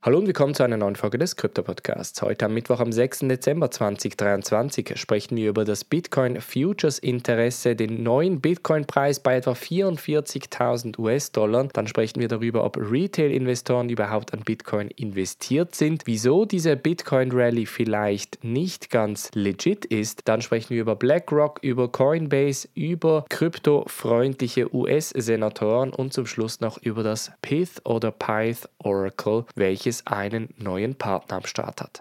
Hallo und willkommen zu einer neuen Folge des Krypto-Podcasts. Heute am Mittwoch, am 6. Dezember 2023, sprechen wir über das Bitcoin Futures Interesse, den neuen Bitcoin-Preis bei etwa 44.000 US-Dollar. Dann sprechen wir darüber, ob Retail-Investoren überhaupt an Bitcoin investiert sind, wieso diese Bitcoin-Rally vielleicht nicht ganz legit ist. Dann sprechen wir über BlackRock, über Coinbase, über kryptofreundliche US-Senatoren und zum Schluss noch über das Pith oder Pyth Oracle, welches welches einen neuen Partner am Start hat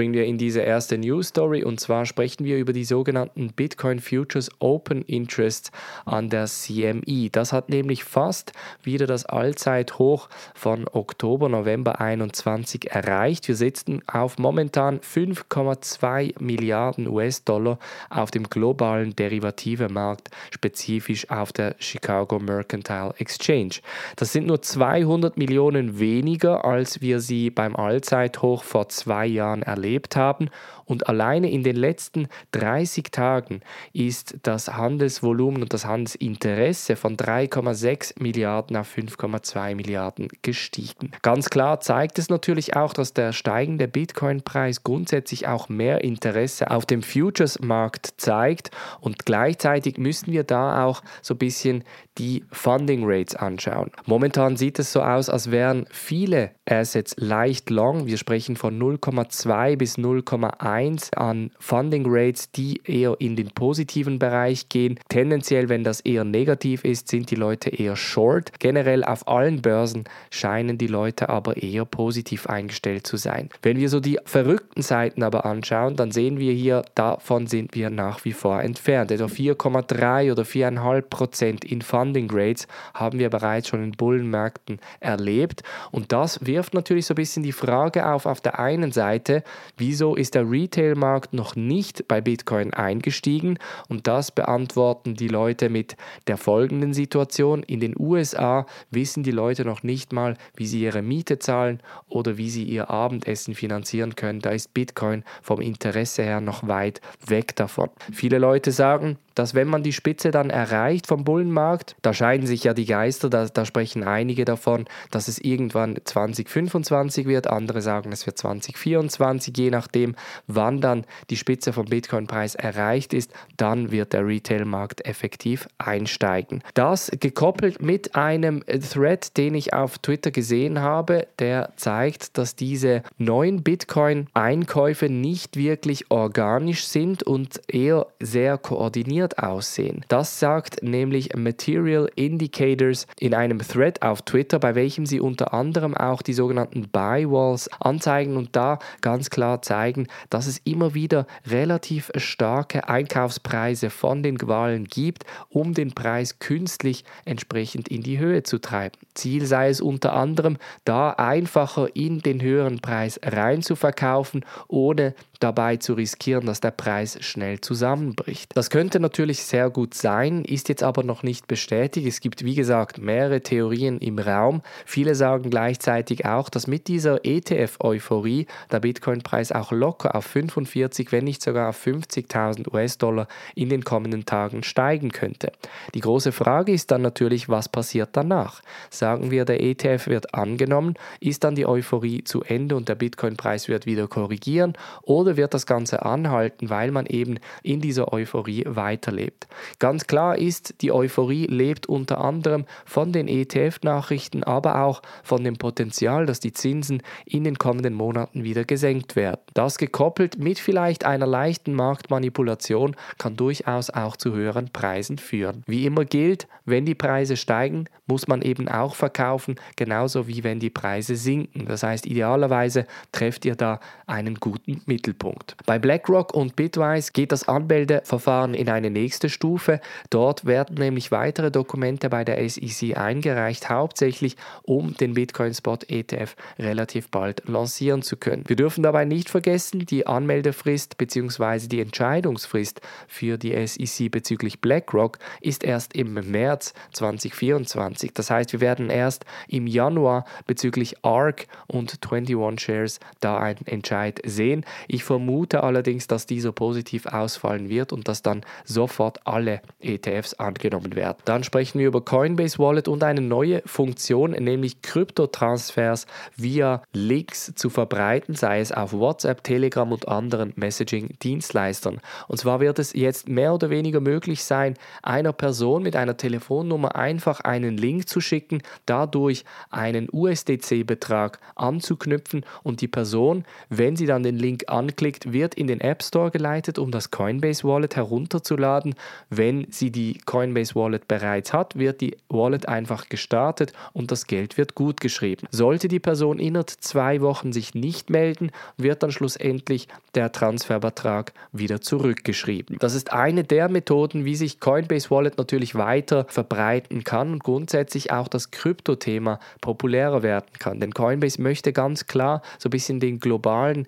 springen wir in diese erste News Story und zwar sprechen wir über die sogenannten Bitcoin Futures Open Interests an der CME. Das hat nämlich fast wieder das Allzeithoch von Oktober, November 21 erreicht. Wir sitzen auf momentan 5,2 Milliarden US-Dollar auf dem globalen Derivative-Markt, spezifisch auf der Chicago Mercantile Exchange. Das sind nur 200 Millionen weniger, als wir sie beim Allzeithoch vor zwei Jahren erlebt erlebt haben. Und alleine in den letzten 30 Tagen ist das Handelsvolumen und das Handelsinteresse von 3,6 Milliarden auf 5,2 Milliarden gestiegen. Ganz klar zeigt es natürlich auch, dass der steigende Bitcoin-Preis grundsätzlich auch mehr Interesse auf dem Futures-Markt zeigt. Und gleichzeitig müssen wir da auch so ein bisschen die Funding Rates anschauen. Momentan sieht es so aus, als wären viele Assets leicht long. Wir sprechen von 0,2 bis 0,1 an Funding Rates, die eher in den positiven Bereich gehen. Tendenziell, wenn das eher negativ ist, sind die Leute eher short. Generell auf allen Börsen scheinen die Leute aber eher positiv eingestellt zu sein. Wenn wir so die verrückten Seiten aber anschauen, dann sehen wir hier, davon sind wir nach wie vor entfernt. Etwa 4,3 oder 4,5 Prozent in Funding Rates haben wir bereits schon in Bullenmärkten erlebt. Und das wirft natürlich so ein bisschen die Frage auf, auf der einen Seite, Wieso ist der Retail-Markt noch nicht bei Bitcoin eingestiegen? Und das beantworten die Leute mit der folgenden Situation. In den USA wissen die Leute noch nicht mal, wie sie ihre Miete zahlen oder wie sie ihr Abendessen finanzieren können. Da ist Bitcoin vom Interesse her noch weit weg davon. Viele Leute sagen, dass wenn man die Spitze dann erreicht vom Bullenmarkt, da scheiden sich ja die Geister, da, da sprechen einige davon, dass es irgendwann 2025 wird, andere sagen, es wird 2024, je nachdem, wann dann die Spitze vom Bitcoin-Preis erreicht ist, dann wird der Retail-Markt effektiv einsteigen. Das gekoppelt mit einem Thread, den ich auf Twitter gesehen habe, der zeigt, dass diese neuen Bitcoin-Einkäufe nicht wirklich organisch sind und eher sehr koordiniert verändert aussehen. Das sagt nämlich Material Indicators in einem Thread auf Twitter, bei welchem sie unter anderem auch die sogenannten Buy Walls anzeigen und da ganz klar zeigen, dass es immer wieder relativ starke Einkaufspreise von den Wahlen gibt, um den Preis künstlich entsprechend in die Höhe zu treiben. Ziel sei es unter anderem, da einfacher in den höheren Preis rein zu verkaufen, ohne dabei zu riskieren, dass der Preis schnell zusammenbricht. Das könnte natürlich sehr gut sein, ist jetzt aber noch nicht bestätigt. Es gibt, wie gesagt, mehrere Theorien im Raum. Viele sagen gleichzeitig auch, dass mit dieser ETF-Euphorie der Bitcoin-Preis auch locker auf 45, wenn nicht sogar auf 50.000 US-Dollar in den kommenden Tagen steigen könnte. Die große Frage ist dann natürlich, was passiert danach? Sagen wir, der ETF wird angenommen, ist dann die Euphorie zu Ende und der Bitcoin-Preis wird wieder korrigieren oder oder wird das Ganze anhalten, weil man eben in dieser Euphorie weiterlebt? Ganz klar ist, die Euphorie lebt unter anderem von den ETF-Nachrichten, aber auch von dem Potenzial, dass die Zinsen in den kommenden Monaten wieder gesenkt werden. Das gekoppelt mit vielleicht einer leichten Marktmanipulation kann durchaus auch zu höheren Preisen führen. Wie immer gilt, wenn die Preise steigen, muss man eben auch verkaufen, genauso wie wenn die Preise sinken. Das heißt, idealerweise trefft ihr da einen guten Mittelpunkt. Punkt. Bei BlackRock und Bitwise geht das Anmeldeverfahren in eine nächste Stufe. Dort werden nämlich weitere Dokumente bei der SEC eingereicht, hauptsächlich um den Bitcoin Spot ETF relativ bald lancieren zu können. Wir dürfen dabei nicht vergessen, die Anmeldefrist bzw. die Entscheidungsfrist für die SEC bezüglich BlackRock ist erst im März 2024. Das heißt, wir werden erst im Januar bezüglich ARC und 21 Shares da einen Entscheid sehen. Ich vermute allerdings, dass dieser positiv ausfallen wird und dass dann sofort alle ETFs angenommen werden. Dann sprechen wir über Coinbase Wallet und eine neue Funktion, nämlich Kryptotransfers via Links zu verbreiten, sei es auf WhatsApp, Telegram und anderen Messaging-Dienstleistern. Und zwar wird es jetzt mehr oder weniger möglich sein, einer Person mit einer Telefonnummer einfach einen Link zu schicken, dadurch einen USDC-Betrag anzuknüpfen und die Person, wenn sie dann den Link anklickt, wird in den App Store geleitet, um das Coinbase Wallet herunterzuladen. Wenn sie die Coinbase Wallet bereits hat, wird die Wallet einfach gestartet und das Geld wird gut geschrieben. Sollte die Person innerhalb zwei Wochen sich nicht melden, wird dann schlussendlich der Transferbetrag wieder zurückgeschrieben. Das ist eine der Methoden, wie sich Coinbase Wallet natürlich weiter verbreiten kann und grundsätzlich auch das Kryptothema populärer werden kann. Denn Coinbase möchte ganz klar so ein bisschen den globalen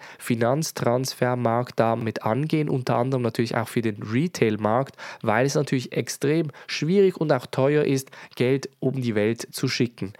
Finanztransfermarkt damit angehen, unter anderem natürlich auch für den Retail-Markt, weil es natürlich extrem schwierig und auch teuer ist, Geld um die Welt zu schicken.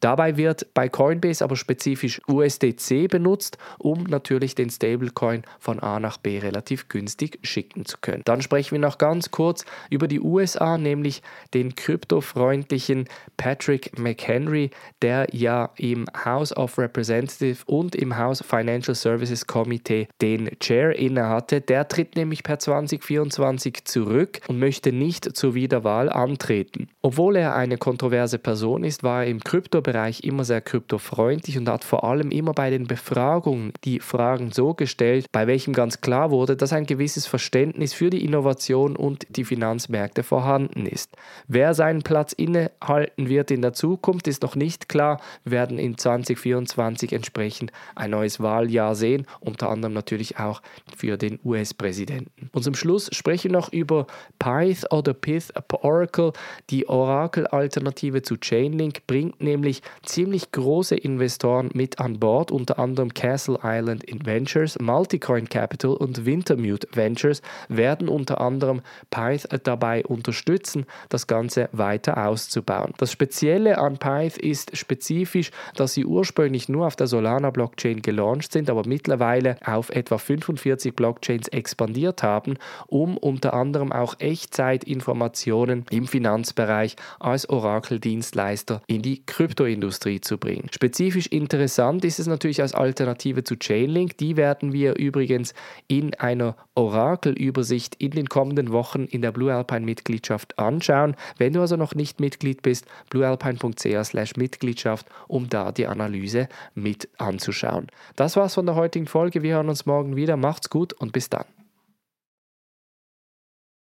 Dabei wird bei Coinbase aber spezifisch USDC benutzt, um natürlich den Stablecoin von A nach B relativ günstig schicken zu können. Dann sprechen wir noch ganz kurz über die USA, nämlich den kryptofreundlichen Patrick McHenry, der ja im House of Representatives und im House Financial Services Committee den Chair innehatte. Der tritt nämlich per 2024 zurück und möchte nicht zur Wiederwahl antreten. Obwohl er eine kontroverse Person ist, war er im Kryptobereich immer sehr kryptofreundlich und hat vor allem immer bei den Befragungen die Fragen so gestellt, bei welchem ganz klar wurde, dass ein gewisses Verständnis für die Innovation und die Finanzmärkte vorhanden ist. Wer seinen Platz innehalten wird in der Zukunft, ist noch nicht klar. Wir werden in 2024 entsprechend ein neues Wahljahr sehen, unter anderem natürlich auch für den US-Präsidenten. Und zum Schluss sprechen wir noch über Pyth oder Pith Oracle. Die Oracle-Alternative zu Chainlink bringt nämlich ziemlich große Investoren mit an Bord, unter anderem Castle Island Ventures, Multicoin Capital und Wintermute Ventures werden unter anderem Pyth dabei unterstützen, das Ganze weiter auszubauen. Das Spezielle an Pyth ist spezifisch, dass sie ursprünglich nur auf der Solana Blockchain gelauncht sind, aber mittlerweile auf etwa 45 Blockchains expandiert haben, um unter anderem auch Echtzeitinformationen im Finanzbereich als Oracle-Dienstleister in die Kryptoindustrie zu bringen. Spezifisch interessant ist es natürlich als Alternative zu Chainlink. Die werden wir übrigens in einer Oracle-Übersicht in den kommenden Wochen in der Blue Alpine Mitgliedschaft anschauen. Wenn du also noch nicht Mitglied bist, bluealpine.ch Mitgliedschaft, um da die Analyse mit anzuschauen. Das war's von der heutigen Folge. Wir hören uns morgen wieder. Macht's gut und bis dann.